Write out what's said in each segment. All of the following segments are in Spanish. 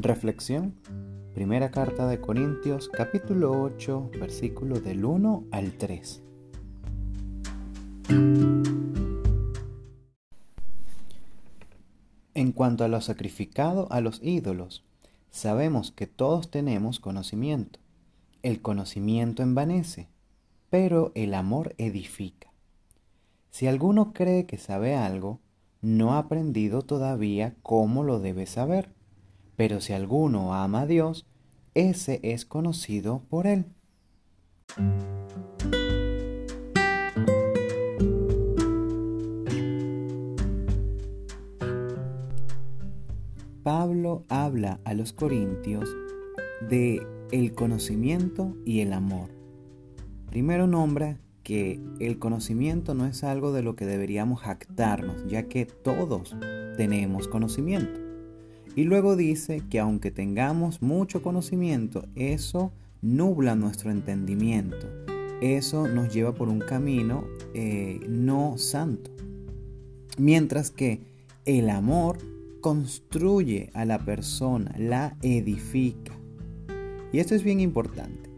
Reflexión. Primera carta de Corintios capítulo 8 versículo del 1 al 3. En cuanto a lo sacrificado a los ídolos, sabemos que todos tenemos conocimiento. El conocimiento envanece, pero el amor edifica. Si alguno cree que sabe algo, no ha aprendido todavía cómo lo debe saber pero si alguno ama a Dios, ese es conocido por él. Pablo habla a los corintios de el conocimiento y el amor. Primero nombra que el conocimiento no es algo de lo que deberíamos jactarnos, ya que todos tenemos conocimiento. Y luego dice que aunque tengamos mucho conocimiento, eso nubla nuestro entendimiento. Eso nos lleva por un camino eh, no santo. Mientras que el amor construye a la persona, la edifica. Y esto es bien importante.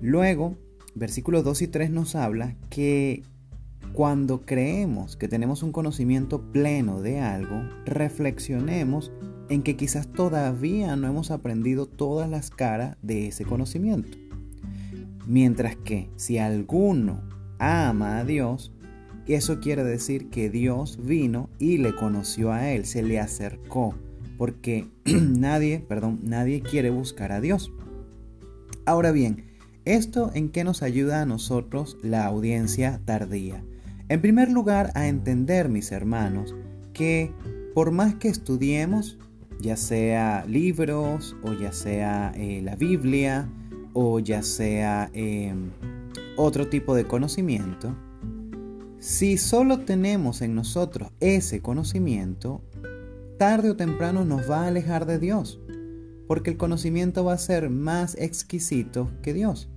Luego, versículos 2 y 3 nos habla que cuando creemos que tenemos un conocimiento pleno de algo, reflexionemos en que quizás todavía no hemos aprendido todas las caras de ese conocimiento. Mientras que si alguno ama a Dios, eso quiere decir que Dios vino y le conoció a él, se le acercó, porque nadie, perdón, nadie quiere buscar a Dios. Ahora bien, ¿esto en qué nos ayuda a nosotros la audiencia tardía? En primer lugar, a entender, mis hermanos, que por más que estudiemos, ya sea libros o ya sea eh, la Biblia o ya sea em, otro tipo de conocimiento, si solo tenemos en nosotros ese conocimiento, tarde o temprano nos va a alejar de Dios, porque el conocimiento va a ser más exquisito que Dios.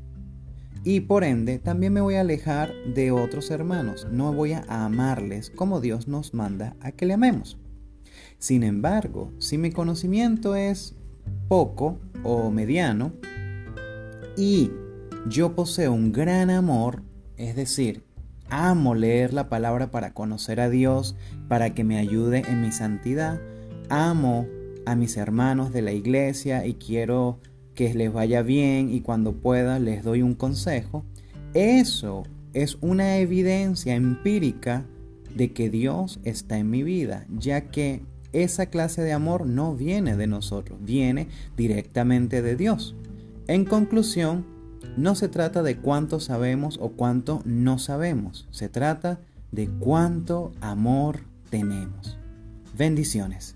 Y por ende, también me voy a alejar de otros hermanos, no voy a amarles como Dios nos manda a que le amemos. Sin embargo, si mi conocimiento es poco o mediano y yo poseo un gran amor, es decir, amo leer la palabra para conocer a Dios, para que me ayude en mi santidad, amo a mis hermanos de la iglesia y quiero que les vaya bien y cuando pueda les doy un consejo, eso es una evidencia empírica de que Dios está en mi vida, ya que esa clase de amor no viene de nosotros, viene directamente de Dios. En conclusión, no se trata de cuánto sabemos o cuánto no sabemos, se trata de cuánto amor tenemos. Bendiciones.